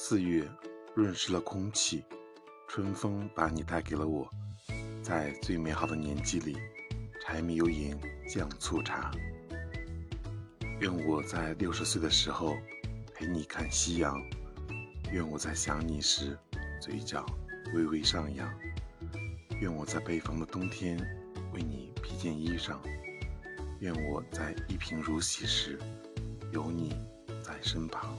四月润湿了空气春风把你带给了我。在最美好的年纪里柴米油盐酱醋茶。愿我在六十岁的时候陪你看夕阳愿我在想你时嘴角微微上扬。愿我在北方的冬天为你披件衣裳。愿我在一贫如洗时有你在身旁。